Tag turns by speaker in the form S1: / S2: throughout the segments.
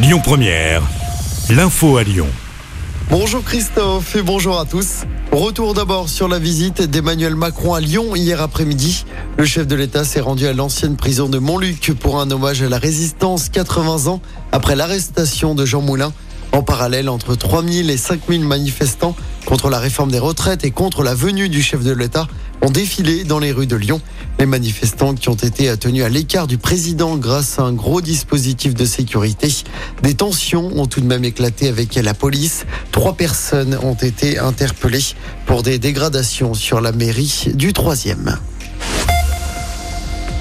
S1: Lyon Première, l'info à Lyon.
S2: Bonjour Christophe et bonjour à tous. Retour d'abord sur la visite d'Emmanuel Macron à Lyon hier après-midi. Le chef de l'État s'est rendu à l'ancienne prison de Montluc pour un hommage à la résistance 80 ans après l'arrestation de Jean Moulin. En parallèle, entre 3000 et 5000 manifestants contre la réforme des retraites et contre la venue du chef de l'État ont défilé dans les rues de Lyon. Les manifestants qui ont été tenus à l'écart du président grâce à un gros dispositif de sécurité. Des tensions ont tout de même éclaté avec la police. Trois personnes ont été interpellées pour des dégradations sur la mairie du troisième.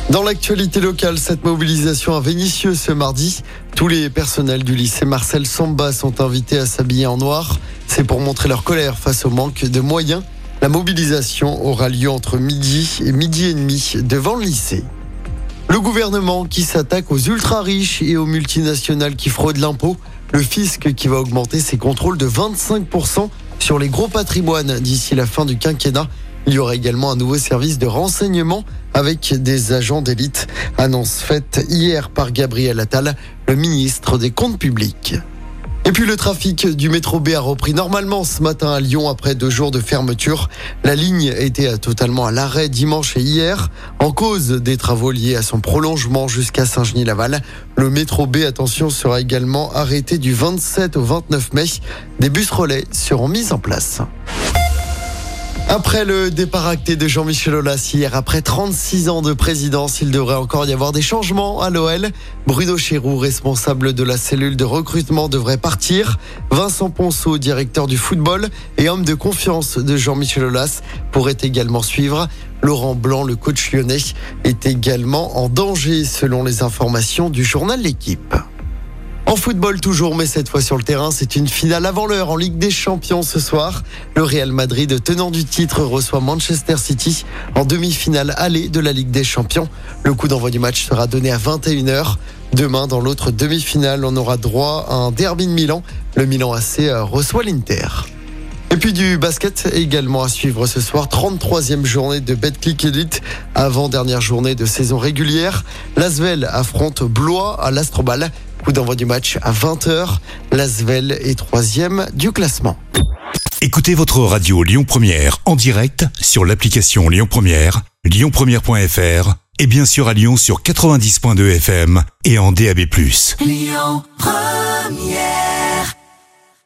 S2: Dans l'actualité locale, cette mobilisation à Vénissieux ce mardi, tous les personnels du lycée Marcel Samba sont invités à s'habiller en noir. C'est pour montrer leur colère face au manque de moyens. La mobilisation aura lieu entre midi et midi et demi devant le lycée. Le gouvernement qui s'attaque aux ultra riches et aux multinationales qui fraudent l'impôt. Le fisc qui va augmenter ses contrôles de 25% sur les gros patrimoines d'ici la fin du quinquennat. Il y aura également un nouveau service de renseignement avec des agents d'élite. Annonce faite hier par Gabriel Attal, le ministre des Comptes publics. Et puis le trafic du métro B a repris normalement ce matin à Lyon après deux jours de fermeture. La ligne était totalement à l'arrêt dimanche et hier en cause des travaux liés à son prolongement jusqu'à Saint-Genis-Laval. Le métro B, attention, sera également arrêté du 27 au 29 mai. Des bus relais seront mis en place. Après le départ acté de Jean-Michel Aulas hier, après 36 ans de présidence, il devrait encore y avoir des changements à l'OL. Bruno Chéroux, responsable de la cellule de recrutement, devrait partir. Vincent Ponceau, directeur du football et homme de confiance de Jean-Michel Aulas, pourrait également suivre. Laurent Blanc, le coach lyonnais, est également en danger selon les informations du journal L'équipe. En football toujours, mais cette fois sur le terrain, c'est une finale avant l'heure en Ligue des Champions ce soir. Le Real Madrid, tenant du titre, reçoit Manchester City en demi-finale allée de la Ligue des Champions. Le coup d'envoi du match sera donné à 21h. Demain, dans l'autre demi-finale, on aura droit à un derby de Milan. Le Milan AC euh, reçoit l'Inter. Et puis du basket également à suivre ce soir. 33e journée de Betclic Elite avant dernière journée de saison régulière. L'Asvel affronte Blois à l'Astrobal. Coup d'envoi du match à 20h. L'Asvel est troisième du classement.
S1: Écoutez votre radio Lyon Première en direct sur l'application Lyon Première, lyonpremière.fr et bien sûr à Lyon sur 90.2 FM et en DAB+.
S3: Lyon Première